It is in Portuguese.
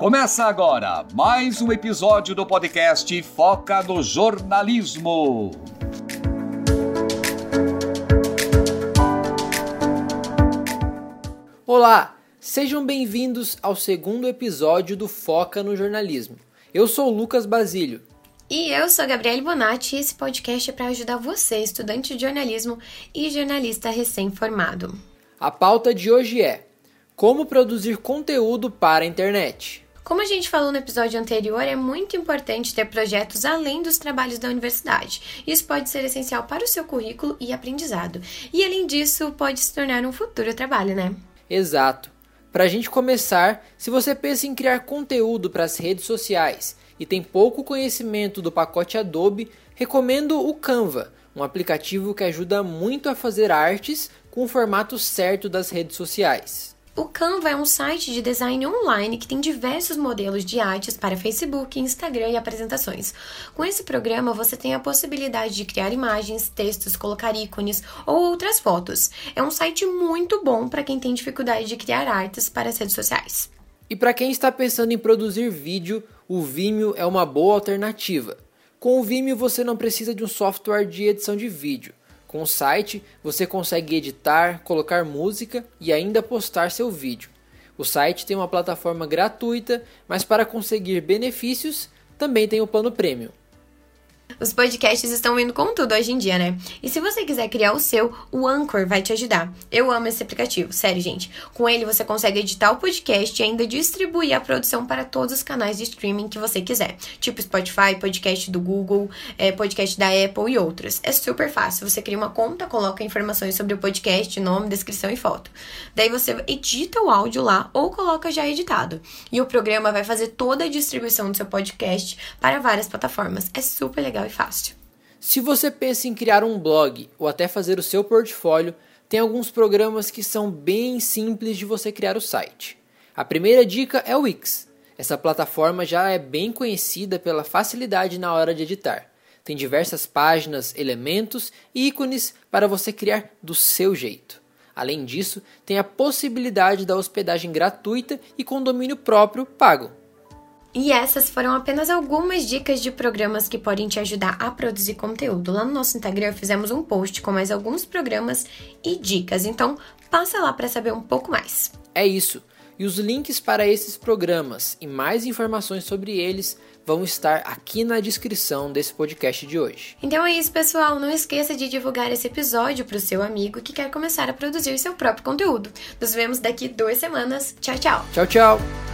Começa agora mais um episódio do podcast Foca no Jornalismo. Olá, sejam bem-vindos ao segundo episódio do Foca no Jornalismo. Eu sou o Lucas Basílio. E eu sou Gabriele Bonatti e esse podcast é para ajudar você, estudante de jornalismo e jornalista recém-formado. A pauta de hoje é como produzir conteúdo para a internet. Como a gente falou no episódio anterior, é muito importante ter projetos além dos trabalhos da universidade. Isso pode ser essencial para o seu currículo e aprendizado. E além disso, pode se tornar um futuro trabalho, né? Exato. Para a gente começar, se você pensa em criar conteúdo para as redes sociais e tem pouco conhecimento do pacote Adobe, recomendo o Canva, um aplicativo que ajuda muito a fazer artes com o formato certo das redes sociais. O Canva é um site de design online que tem diversos modelos de artes para Facebook, Instagram e apresentações. Com esse programa, você tem a possibilidade de criar imagens, textos, colocar ícones ou outras fotos. É um site muito bom para quem tem dificuldade de criar artes para as redes sociais. E para quem está pensando em produzir vídeo, o Vimeo é uma boa alternativa. Com o Vimeo você não precisa de um software de edição de vídeo. Com o site, você consegue editar, colocar música e ainda postar seu vídeo. O site tem uma plataforma gratuita, mas para conseguir benefícios, também tem o plano premium. Os podcasts estão indo com tudo hoje em dia, né? E se você quiser criar o seu, o Anchor vai te ajudar. Eu amo esse aplicativo, sério, gente. Com ele você consegue editar o podcast e ainda distribuir a produção para todos os canais de streaming que você quiser. Tipo Spotify, podcast do Google, é, podcast da Apple e outros. É super fácil. Você cria uma conta, coloca informações sobre o podcast, nome, descrição e foto. Daí você edita o áudio lá ou coloca já editado. E o programa vai fazer toda a distribuição do seu podcast para várias plataformas. É super legal legal e fácil. Se você pensa em criar um blog ou até fazer o seu portfólio, tem alguns programas que são bem simples de você criar o site. A primeira dica é o Wix. Essa plataforma já é bem conhecida pela facilidade na hora de editar. Tem diversas páginas, elementos e ícones para você criar do seu jeito. Além disso, tem a possibilidade da hospedagem gratuita e com domínio próprio pago. E essas foram apenas algumas dicas de programas que podem te ajudar a produzir conteúdo. Lá no nosso Instagram fizemos um post com mais alguns programas e dicas, então passa lá para saber um pouco mais. É isso. E os links para esses programas e mais informações sobre eles vão estar aqui na descrição desse podcast de hoje. Então é isso, pessoal. Não esqueça de divulgar esse episódio para o seu amigo que quer começar a produzir seu próprio conteúdo. Nos vemos daqui duas semanas. Tchau, tchau. Tchau, tchau.